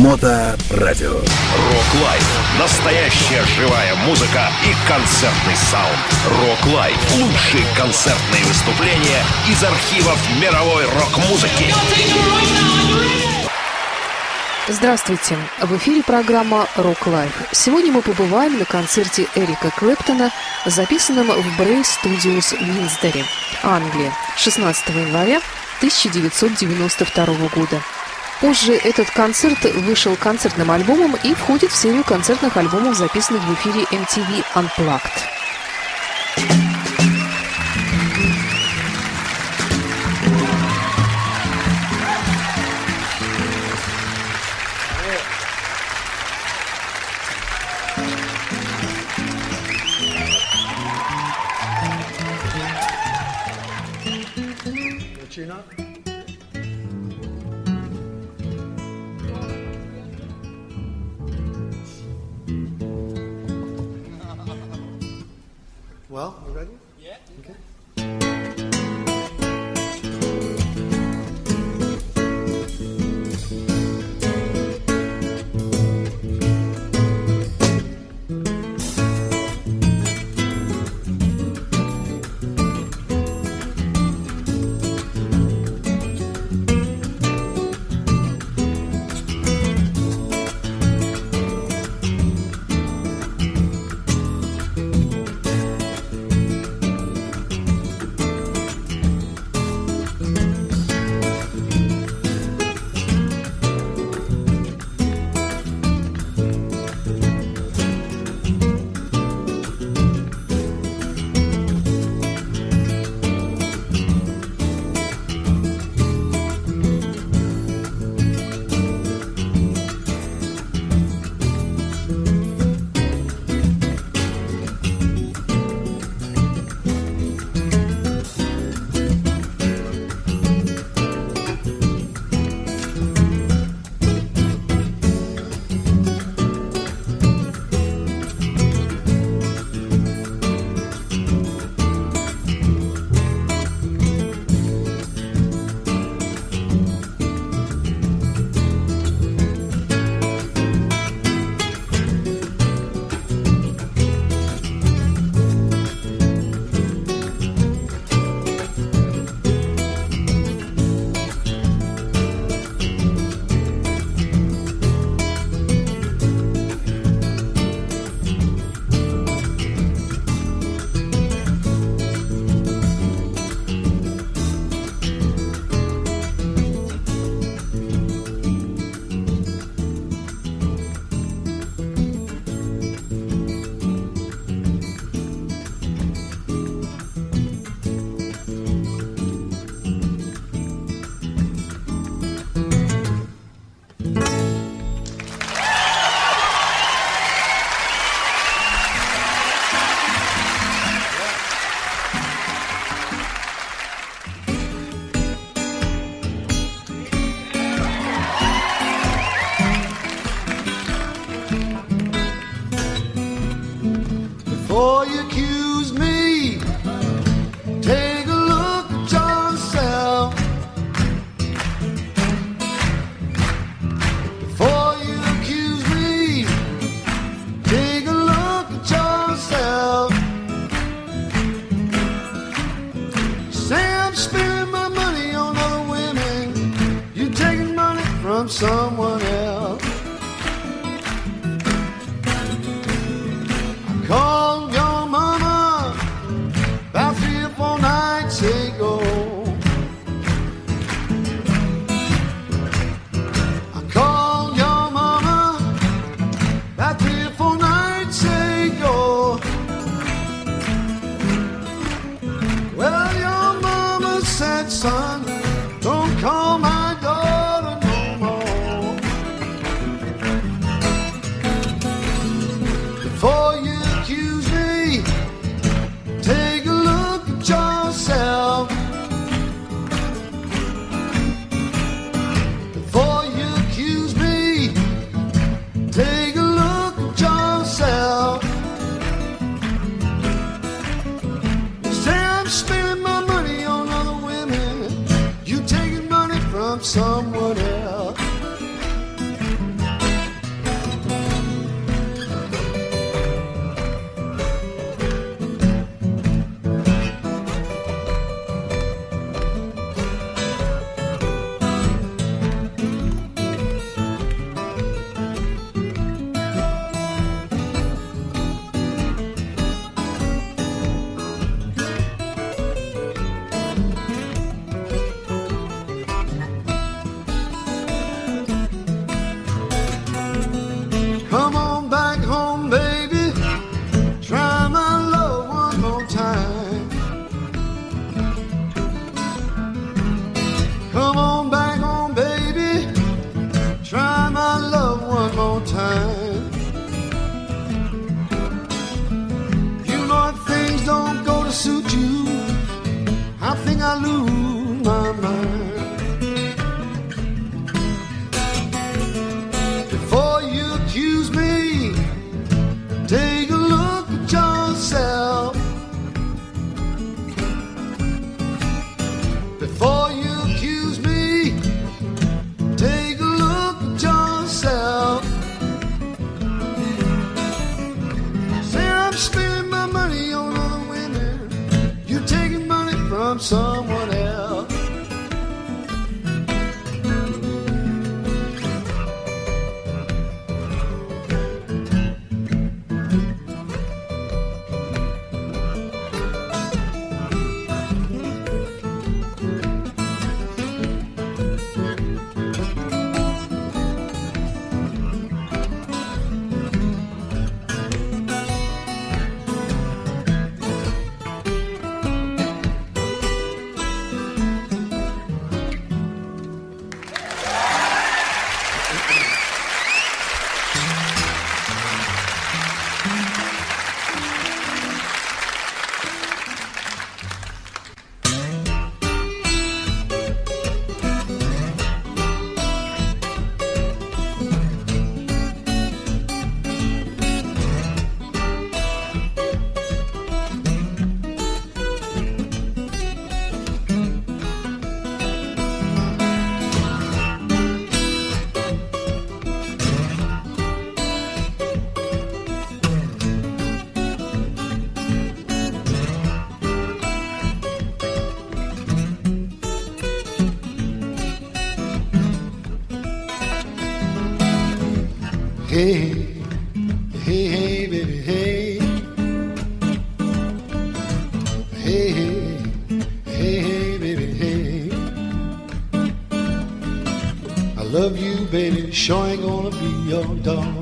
Моторадио. Рок-лайф. Настоящая живая музыка и концертный саунд. Рок-лайф. Лучшие концертные выступления из архивов мировой рок-музыки. Здравствуйте! В эфире программа «Рок Лайф». Сегодня мы побываем на концерте Эрика Клэптона, записанном в Брей в Винсдоре, Англия, 16 января 1992 года. Позже этот концерт вышел концертным альбомом и входит в серию концертных альбомов, записанных в эфире MTV Unplugged. Hey, hey, hey, baby, hey. Hey, hey, hey, hey, baby, hey. I love you, baby, sure ain't gonna be your dog.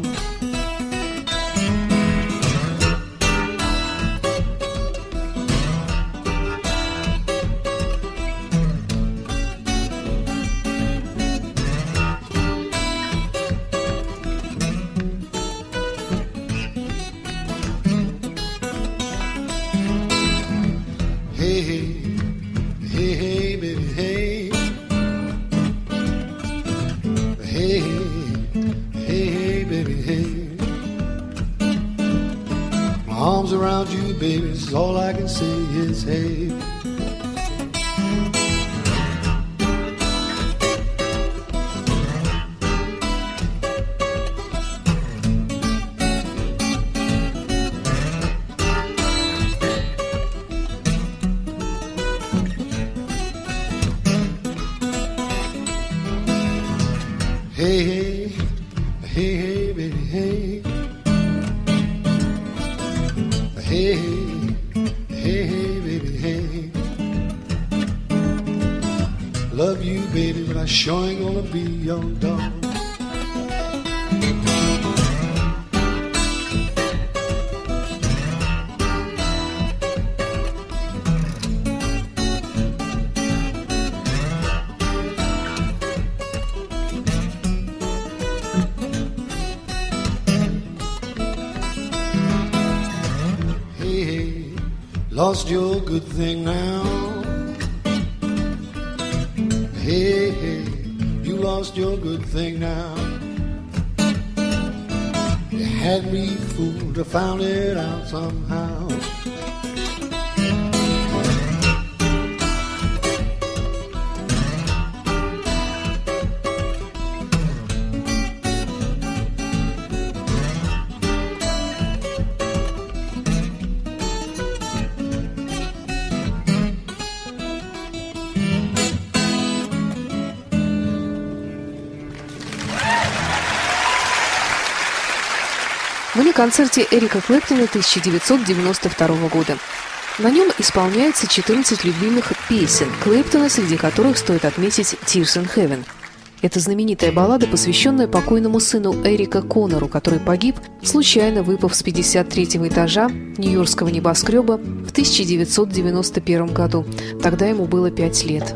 Your good thing now. Hey, hey, you lost your good thing now. You had me fooled, I found it out somehow. Концерте Эрика Клэптона 1992 года. На нем исполняется 14 любимых песен Клэптона, среди которых стоит отметить «Tears in Heaven». Это знаменитая баллада, посвященная покойному сыну Эрика Коннору, который погиб, случайно выпав с 53-го этажа Нью-Йоркского небоскреба в 1991 году. Тогда ему было 5 лет.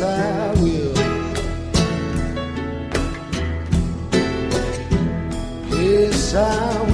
Yes, I will. Yes, I will.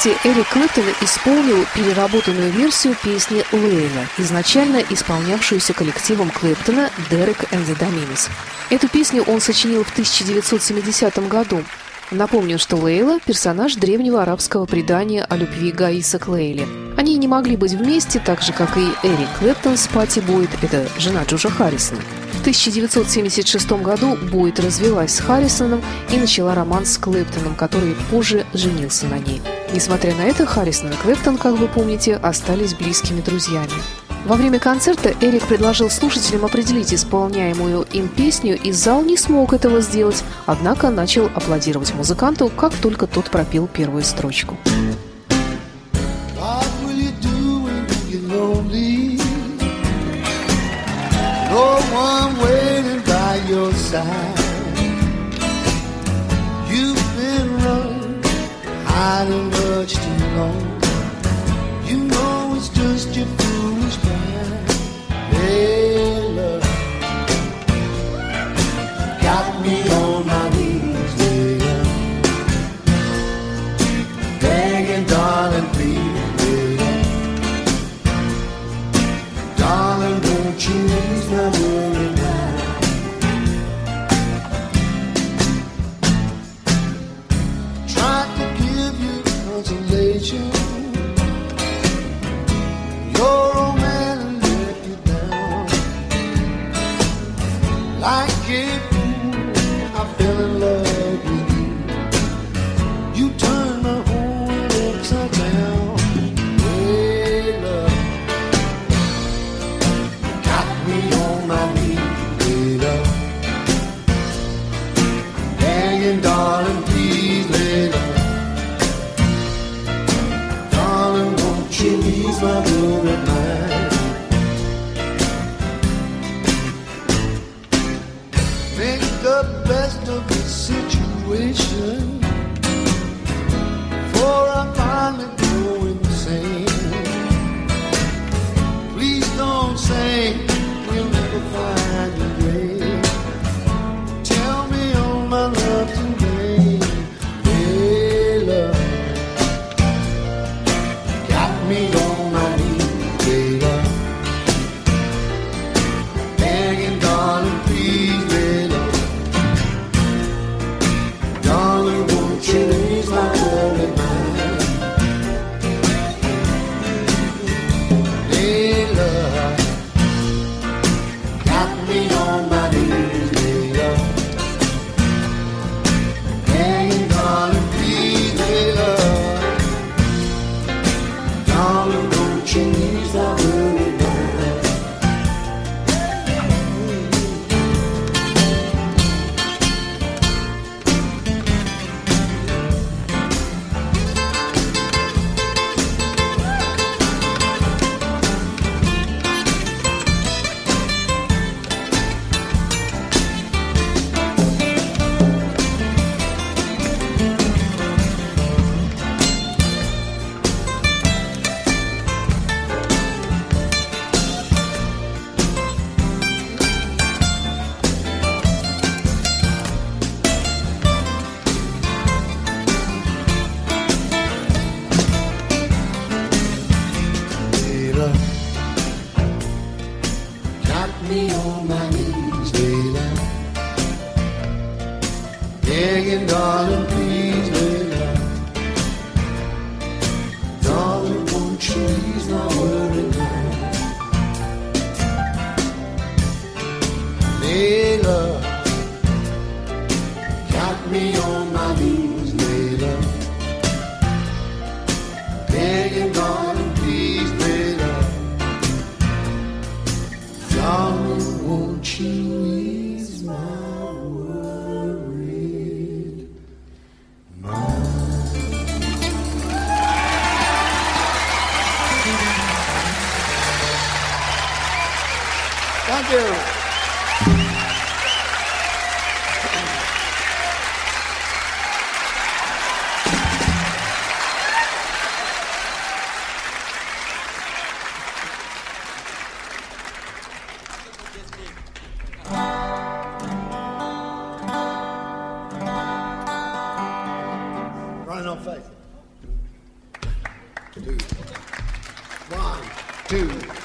Концерте Эрик Клэптон исполнил переработанную версию песни «Лейла», изначально исполнявшуюся коллективом Клэптона «Дерек and the Dominos». Эту песню он сочинил в 1970 году. Напомню, что Лейла – персонаж древнего арабского предания о любви Гаиса к Лейле. Они не могли быть вместе, так же, как и Эрик Клэптон с Пати Бойд, это жена Джорджа Харрисона. В 1976 году Бойд развелась с Харрисоном и начала роман с Клэптоном, который позже женился на ней. Несмотря на это, Харрисон и Клэптон, как вы помните, остались близкими друзьями. Во время концерта Эрик предложил слушателям определить исполняемую им песню, и зал не смог этого сделать, однако начал аплодировать музыканту, как только тот пропел первую строчку. No one waiting by your side. Much two,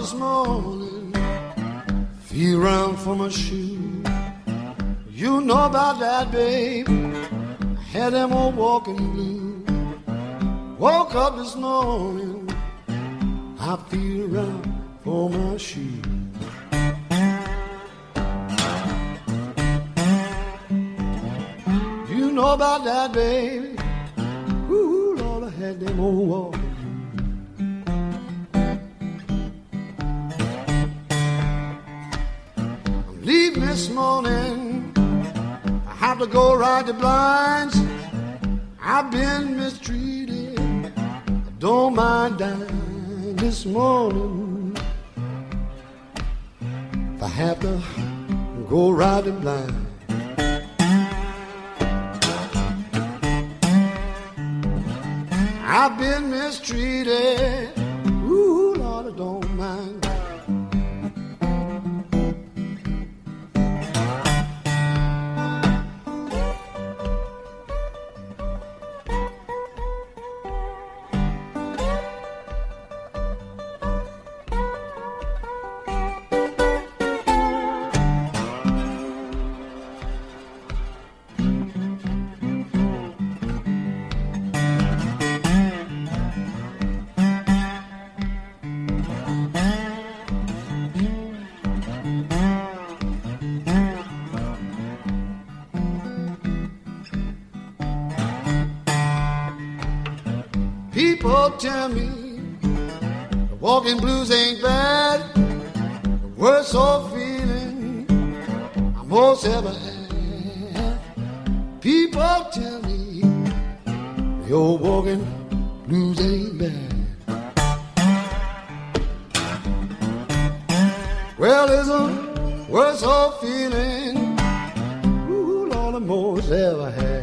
this morning, feel round for my shoe. You know about that, babe. I had them all walking blue. Woke up this morning, I feel I'm this morning. I have to go ride the blinds. I've been mistreated. I don't mind dying this morning. If I have to go ride the blind. I've been mistreated. Ooh, Lord, I don't mind. Tell me the walking blues ain't bad. The worst old feeling I most ever had. People tell me the old walking blues ain't bad. Well, there's a worse old feeling, ooh, Lord, I most ever had.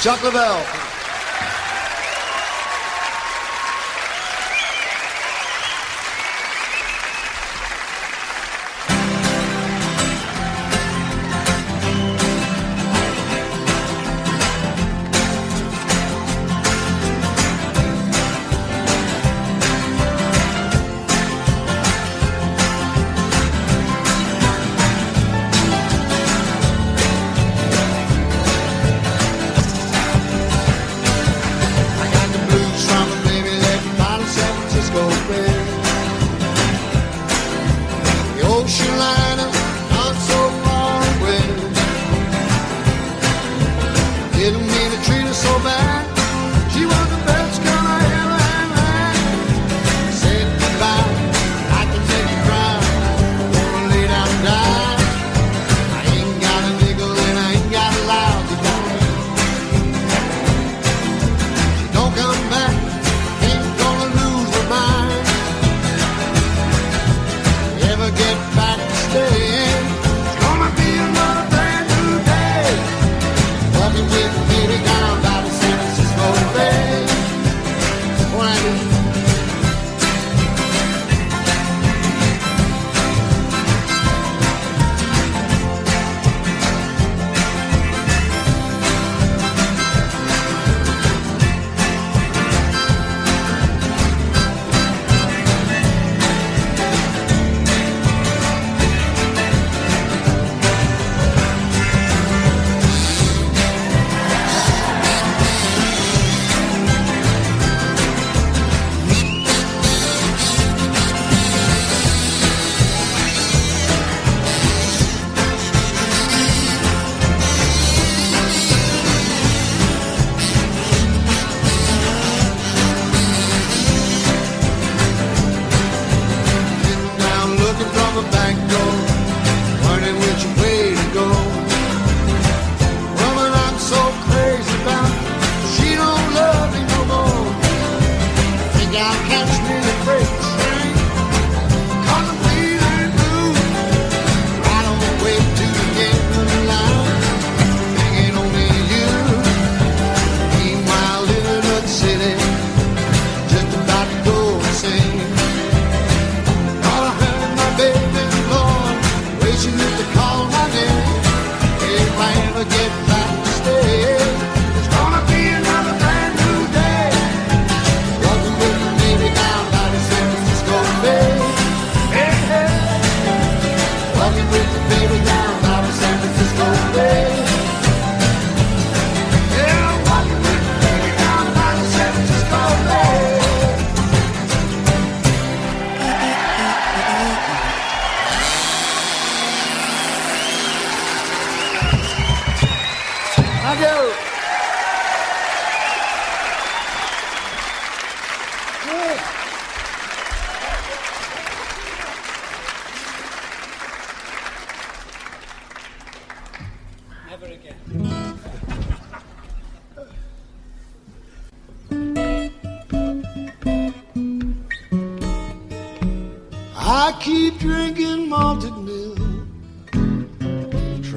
Chuck Leavell.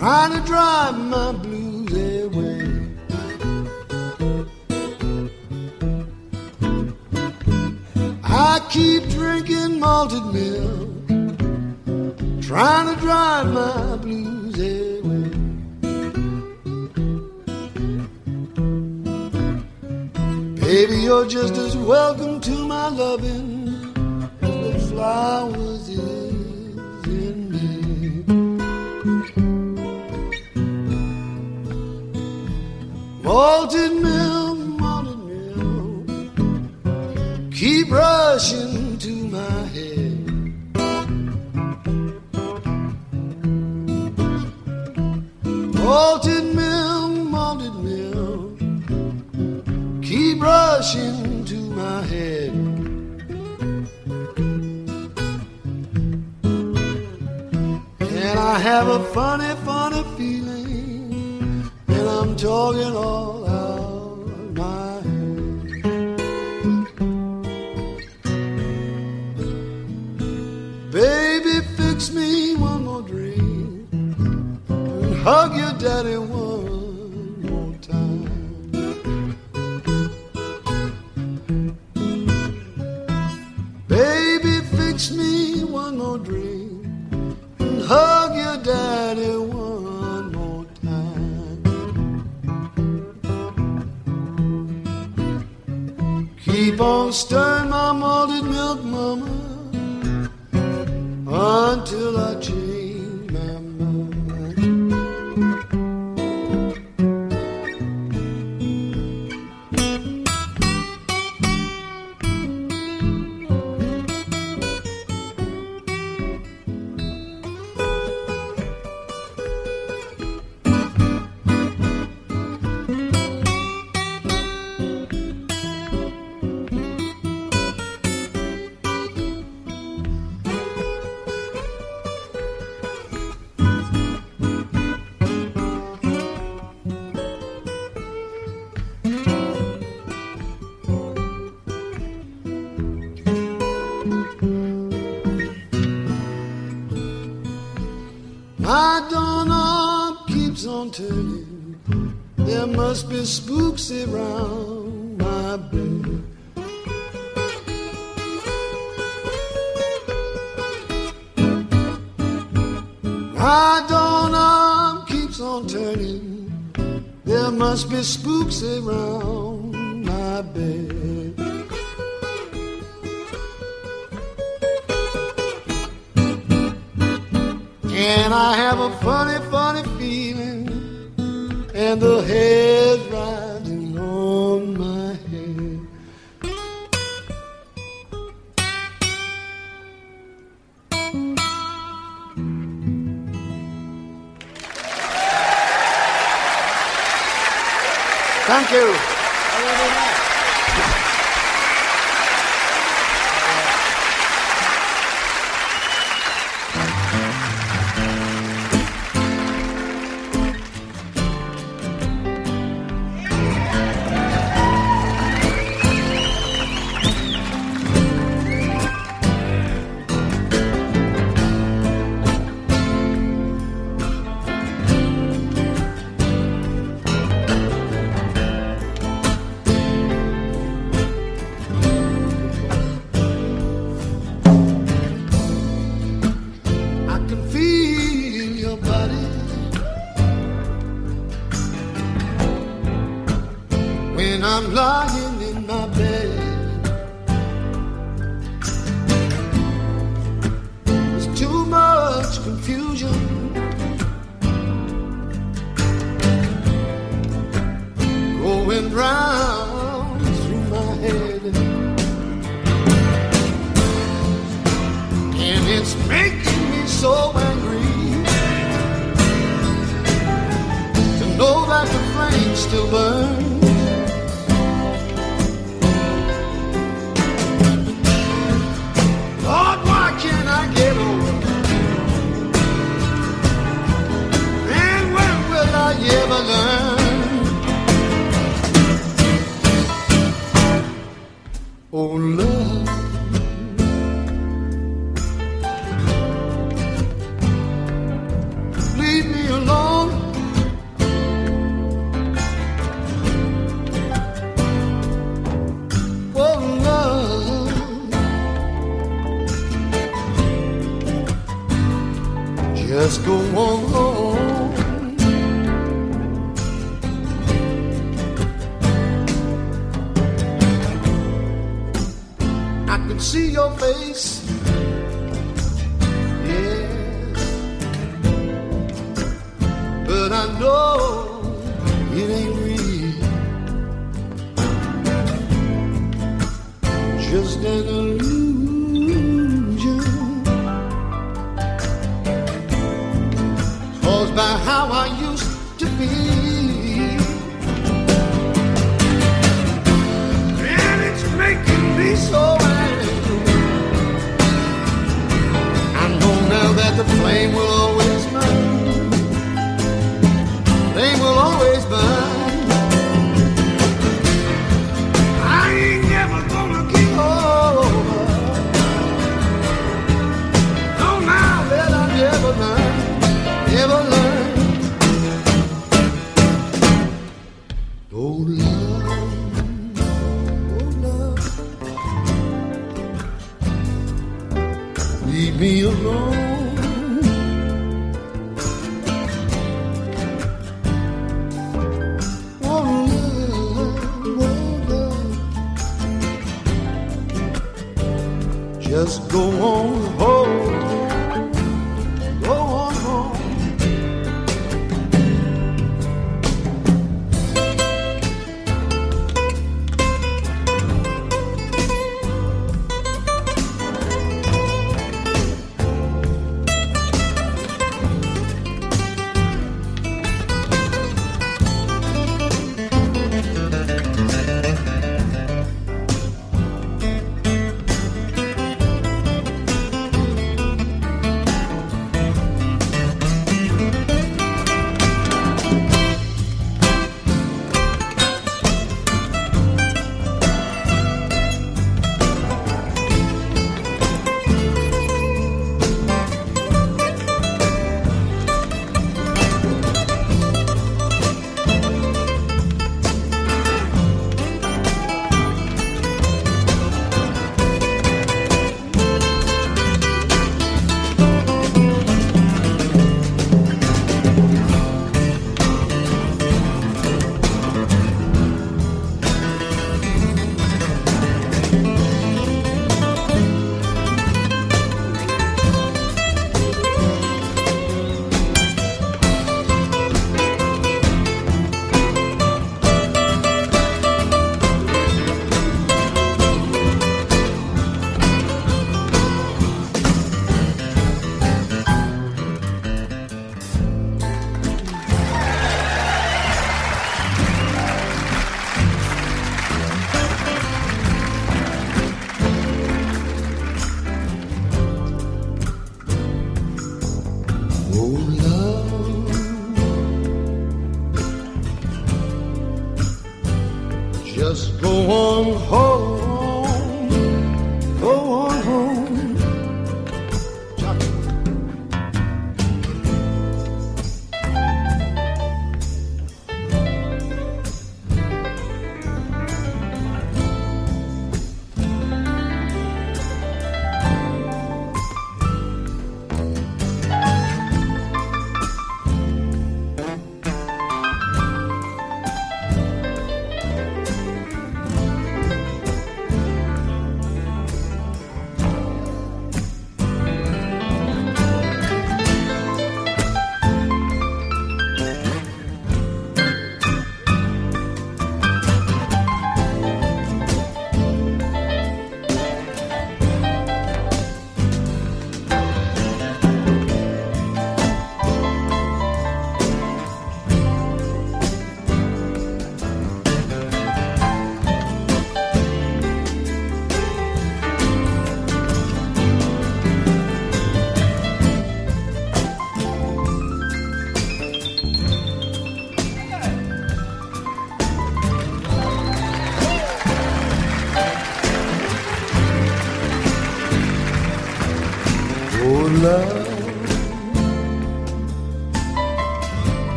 trying to drive my blues away. I keep drinking malted milk, trying to drive my blues away. Baby, you're just as welcome to my loving as the flowers. malted milk, malted milk, keep rushing to my head. Malted milk, malted milk, keep rushing to my head. Can I have a funny most Turning. There must be spooks around my bed. My doorknob keeps on turning. There must be spooks around.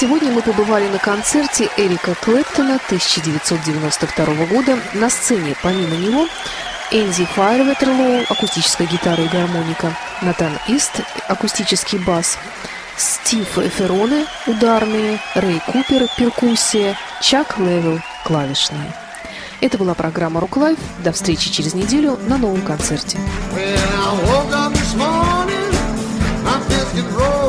Сегодня мы побывали на концерте Эрика Клэптона 1992 года. На сцене помимо него Энди Файрветерлоу, акустическая гитара и гармоника, Натан Ист, акустический бас, Стив Ферроне, ударные, Рэй Купер, перкуссия, Чак Левел, клавишные. Это была программа «Рок Лайф». До встречи через неделю на новом концерте. When I woke up this morning, my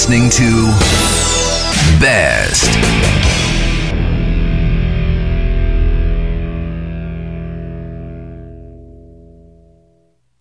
listening to Best.